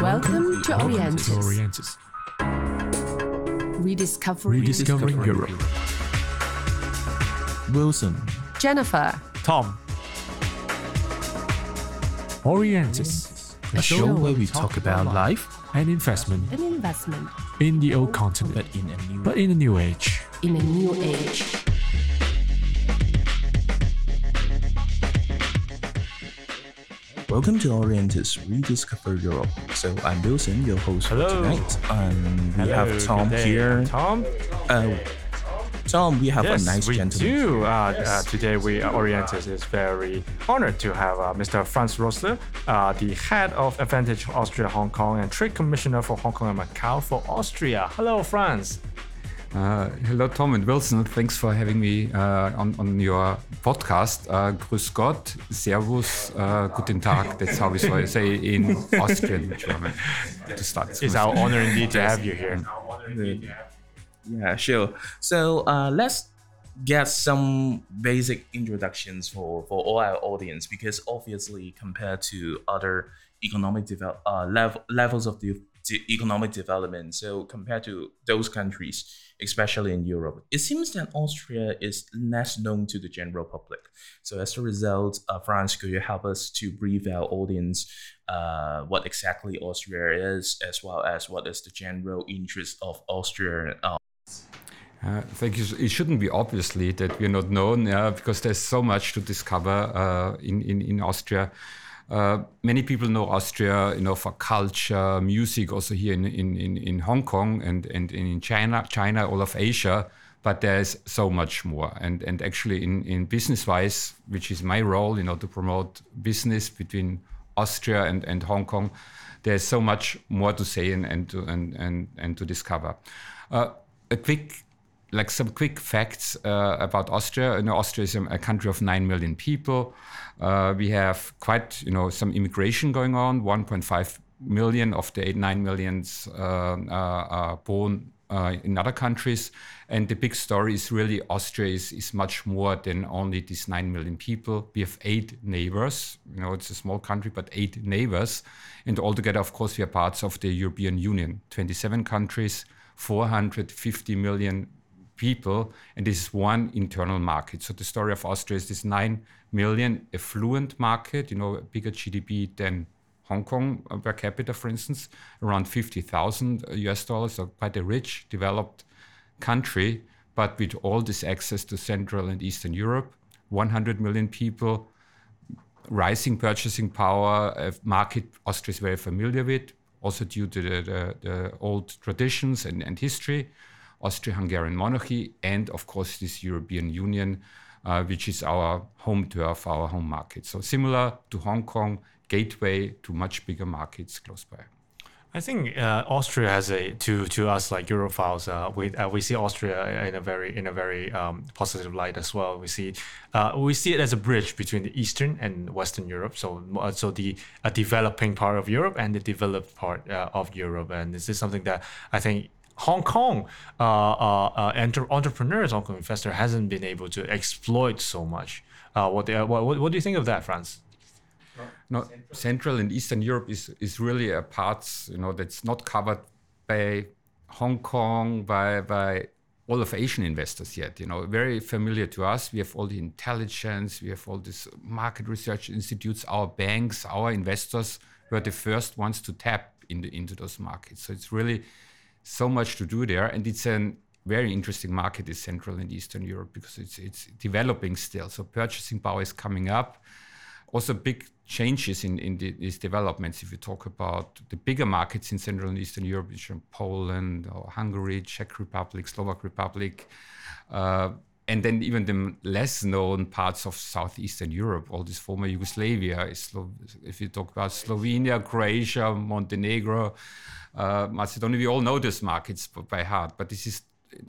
Welcome to Welcome to Orientis. Orientis. Rediscovering Rediscovering Europe. Wilson. Jennifer. Tom. Orientis. A show where we talk about life, and investment An investment in the old continent, but in a new but in a new age. in a new age. Welcome to Orientis Rediscover Europe. So I'm Wilson, your host Hello. for tonight. And we Hello, have Tom here. Tom? Uh, Tom, we have Yes, a nice we gentleman. do. Uh, uh, today, we uh, Orientis is very honored to have uh, Mr. Franz Rosler, uh, the head of Advantage Austria Hong Kong and Trade Commissioner for Hong Kong and Macau for Austria. Hello, Franz. Uh, hello, Tom and Wilson. Thanks for having me uh, on, on your podcast. Uh, Grüß Gott, Servus, uh, Guten Tag. That's how we say say in Austrian German to start. It's our honor indeed to have you here. Yeah, sure. So uh, let's get some basic introductions for, for all our audience because obviously compared to other economic develop uh, level, levels of the, the economic development, so compared to those countries, especially in Europe, it seems that Austria is less known to the general public. So as a result, uh, Franz, could you help us to brief our audience uh, what exactly Austria is, as well as what is the general interest of Austria uh, Uh, thank you. It shouldn't be obviously that we're not known because there's so much to discover uh, in, in, in Austria. Uh, many people know Austria, you know, for culture, music, also here in, in, in, Hong Kong and, and in China, China, all of Asia. But there's so much more. And, and actually, in, in business wise, which is my role, you know, to promote business between Austria and, and Hong Kong, there's so much more to say and, and, to, and, and, and to discover. Uh, a quick like some quick facts uh, about Austria. You know, Austria is a, country of nine million people. Uh, we have quite, you know, some immigration going on. 1.5 million of the eight nine millions uh, uh, are born uh, in other countries. And the big story is really Austria is, is much more than only these nine million people. We have eight neighbors. You know, it's a small country, but eight neighbors. And altogether, of course, we are parts of the European Union. 27 countries, 450 million people, and this is one internal market. So the story of Austria is this nine million affluent market, you know, bigger GDP than Hong Kong uh, per capita, for instance, around 50,000 US dollars, so quite a rich, developed country, but with all this access to Central and Eastern Europe, 100 million people, rising purchasing power, a market Austria is very familiar with, also due to the, the, the old traditions and, and history. Austro-Hungarian monarchy, and of course this European Union, uh, which is our home turf, our home market. So similar to Hong Kong, gateway to much bigger markets close by. I think uh, Austria has a to to us like Europhiles. Uh, we uh, we see Austria in a very in a very um, positive light as well. We see uh, we see it as a bridge between the Eastern and Western Europe. So uh, so the developing part of Europe and the developed part uh, of Europe. And this is something that I think Hong Kong uh, uh, uh, entre- entrepreneurs, Hong Kong investor hasn't been able to exploit so much. Uh, what, they, what what do you think of that, Franz? No, Central and Eastern Europe is, is really a part, you know, that's not covered by Hong Kong, by, by all of Asian investors yet. You know, very familiar to us. We have all the intelligence, we have all these market research institutes, our banks, our investors were the first ones to tap into, into those markets. So it's really so much to do there, and it's a very interesting market is Central and Eastern Europe because it's it's developing still. So purchasing power is coming up. Also, big changes in, in the, these developments. If you talk about the bigger markets in Central and Eastern Europe, which are Poland or Hungary, Czech Republic, Slovak Republic, uh, and then even the less known parts of southeastern Europe, all this former Yugoslavia. If you talk about Slovenia, Croatia, Montenegro, uh, Macedonia, we all know these markets by heart. But this is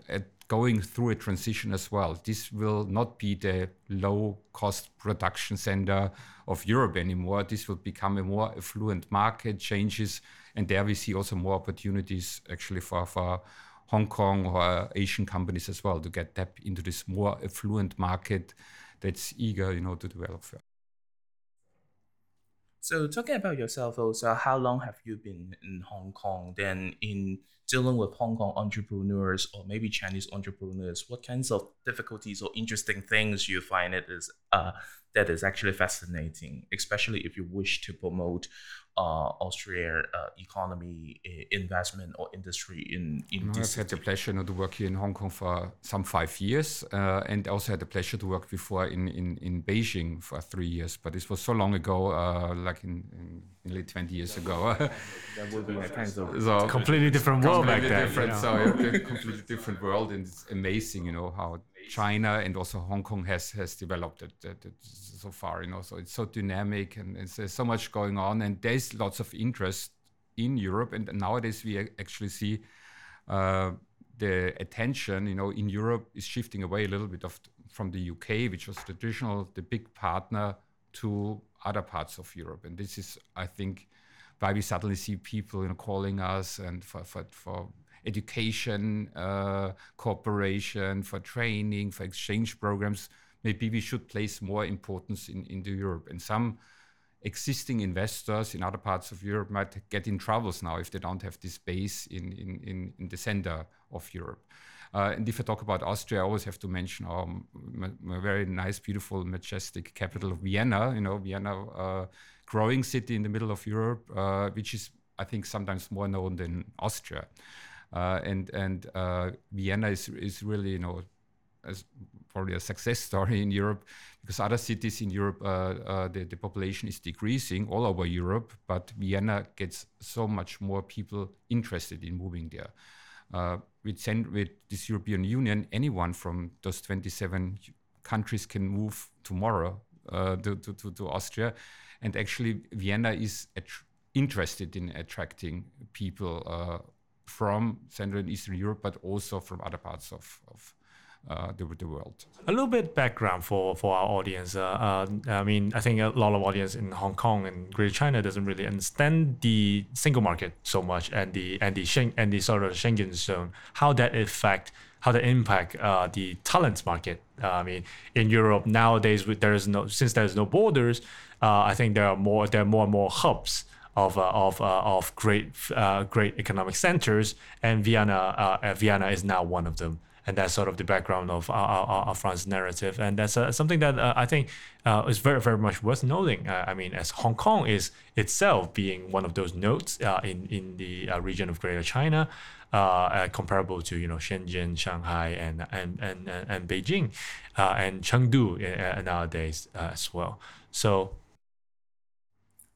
uh, going through a transition as well. This will not be the low-cost production center of Europe anymore. This will become a more affluent market. Changes, and there we see also more opportunities actually for for Hong Kong or uh, Asian companies as well to get tap into this more affluent market that's eager, you know, to develop. So talking about yourself also, how long have you been in Hong Kong? Then in dealing with Hong Kong entrepreneurs or maybe Chinese entrepreneurs, what kinds of difficulties or interesting things you find it is uh, that is actually fascinating, especially if you wish to promote uh, Austrian uh, economy, investment or industry in in No, I've had the pleasure you know, to work here in Hong Kong for some five years, uh, and also had the pleasure to work before in, in, in Beijing for three years. But this was so long ago, uh, like in, in nearly 20 years ago. That would be a kind of so Completely different world back then. different. you So know. yeah, a completely different world, and it's amazing, you know, how China and also Hong Kong has has developed it, it, it so far. You know, so it's so dynamic, and there's so much going on, and there's lots of interest in Europe. And nowadays, we actually see uh, the attention, you know, in Europe is shifting away a little bit of from the UK, which was traditional, the big partner, to other parts of Europe. And this is, I think, why we suddenly see people, you know, calling us and for for, for education, uh, cooperation, for training, for exchange programs. Maybe we should place more importance in into Europe. And some existing investors in other parts of Europe might get in troubles now if they don't have this base in, in, in, in the center of Europe. Uh, and if I talk about Austria, I always have to mention our very nice, beautiful, majestic capital of Vienna. You know, Vienna, uh, growing city in the middle of Europe, uh, which is, I think, sometimes more known than Austria. Uh, and and uh, Vienna is, is really, you know, as probably a success story in Europe because other cities in Europe, uh, uh, the, the population is decreasing all over Europe, but Vienna gets so much more people interested in moving there. Uh, with, with this European Union, anyone from those 27 countries can move tomorrow uh, to, to, to, Austria. And actually, Vienna is interested in attracting people from Central and Eastern Europe, but also from other parts of, of uh, the, the world. a little bit background for for our audience. Uh, uh, I mean, I think a lot of audience in Hong Kong and Greater China doesn't really understand the single market so much and the and the Schengen, and the sort of Schengen zone. How that affect how that impact uh, the talent market. Uh, I mean, in Europe nowadays, there is no since there is no borders. Uh, I think there are more there are more and more hubs of uh, of uh, of great uh, great economic centers, and Vienna uh, Vienna is now one of them. And that's sort of the background of our, our, our France narrative, and that's something that I think is very very much worth noting. I mean, as Hong Kong is itself being one of those nodes in in the region of Greater China, uh, uh, comparable to you know Shenzhen, Shanghai, and and and and, Beijing, uh, and Chengdu nowadays as well. So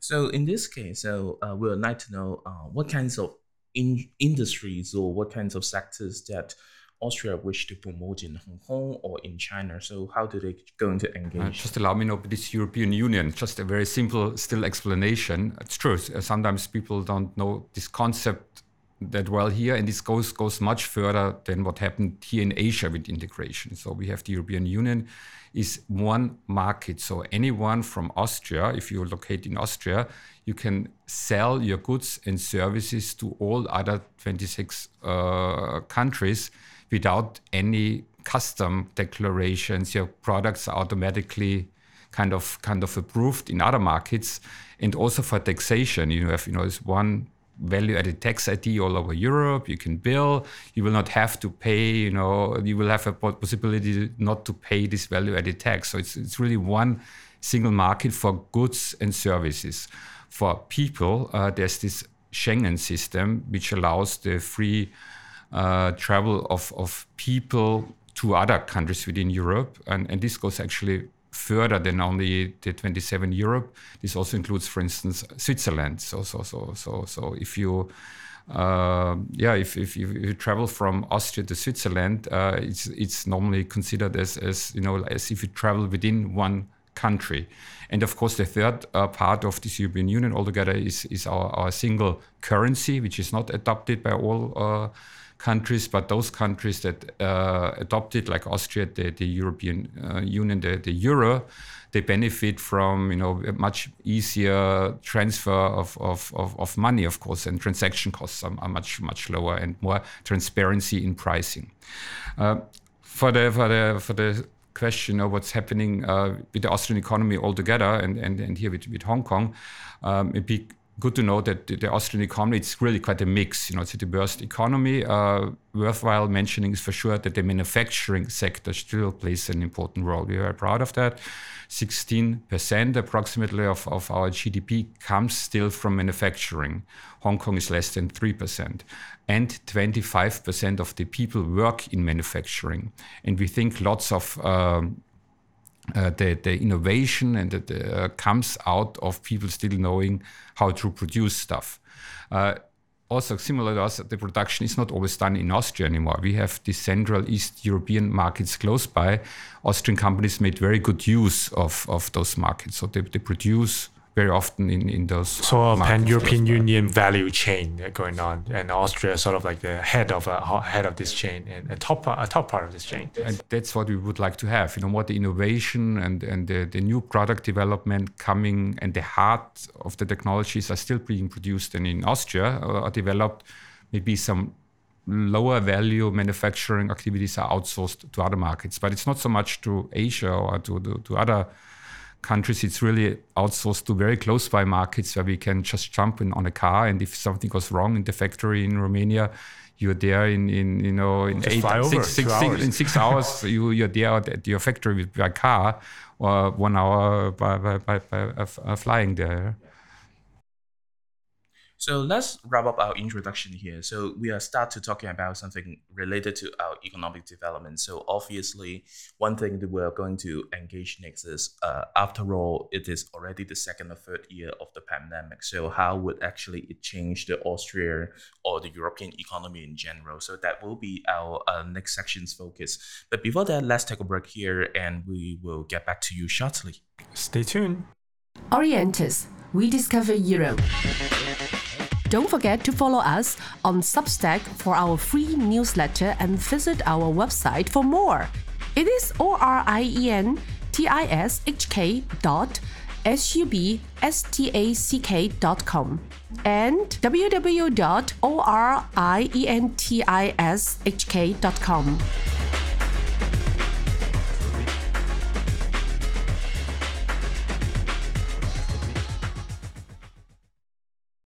So in this case, so uh, we would like to know uh, what kinds of in- industries or what kinds of sectors that Austria wish to promote in Hong Kong or in China. So how do they going to Uh, engage? just allow me to know this European Union, just a very simple, still explanation. It's true. uh, Sometimes people don't know this concept that well here, and this goes goes much further than what happened here in Asia with integration. So we have the European Union is one market. So anyone from Austria, if you locate in Austria, you can sell your goods and services to all other 26 uh, countries without any custom declarations. Your products are automatically kind of kind of approved in other markets, and also for taxation, you have you know this one value-added tax ID all over Europe. You can bill. You will not have to pay. You know, you will have a possibility not to pay this value-added tax. So it's it's really one single market for goods and services. For people, uh, there's this Schengen system which allows the free uh, travel of, of people to other countries within Europe. And, and this goes actually further than only the 27 Europe. This also includes, for instance, Switzerland. So, so, so, so, so if you, uh, yeah, if, if, you, if you travel from Austria to Switzerland, uh, it's, it's normally considered as, as, you know, as if you travel within one country. And of course, the third uh, part of this European Union altogether is, is our, our single currency, which is not adopted by all uh, countries, but those countries that uh, adopted, like Austria, the, the European uh, Union, the, the euro, they benefit from you know much easier transfer of, of, of, of money, of course, and transaction costs are, are much much lower and more transparency in pricing. Uh, for the for the for the question, of what's happening uh, with the Austrian economy altogether, and and, and here with, with Hong Kong, um, it'd be good to know that the, Austrian economy it's really quite a mix. You know, it's a diverse economy. Uh, worthwhile mentioning is for sure that the manufacturing sector still plays an important role. We are proud of that. 16% approximately of, of our GDP comes still from manufacturing. Hong Kong is less than 3%. And 25% of the people work in manufacturing. And we think lots of um, uh, the, the innovation and that uh, comes out of people still knowing how to produce stuff. Uh, also, similar to us, the production is not always done in Austria anymore. We have the Central East European markets close by. Austrian companies made very good use of, of those markets. So they, they produce very often in, in those. So pan European. Union value chain uh, going on, and Austria is sort of like the head of uh, head of this chain and a top a top part of this chain. And that's what we would like to have. You know, what the innovation and, and the, the new product development coming and the heart of the technologies are still being produced and in Austria are developed. Maybe some lower value manufacturing activities are outsourced to other markets, but it's not so much to Asia or to, to, to other countries. It's really outsourced to very close by markets where we can just jump in on a car and if something goes wrong in the factory in Romania, you're there in, in you know in Just eight over, six- six- two six- hours. in six hours you you're there at your factory with by car or one hour by by, by, by uh, uh, flying there. So let's wrap up our introduction here. So we are start to talking about something related to our economic development. So obviously, one thing that we're going to engage next is, uh, after all, it is already the second or third year of the pandemic. So how would actually it change the Austria or the European economy in general? So that will be our uh, next section's focus. But before that, let's take a break here, and we will get back to you shortly. Stay tuned. Orientis, we discover Europe. Don't forget to follow us on Substack for our free newsletter and visit our website for more. It is O R I E N T I S H K dot S U B S T A C K dot com and www dot O R I E N T I S H K dot com.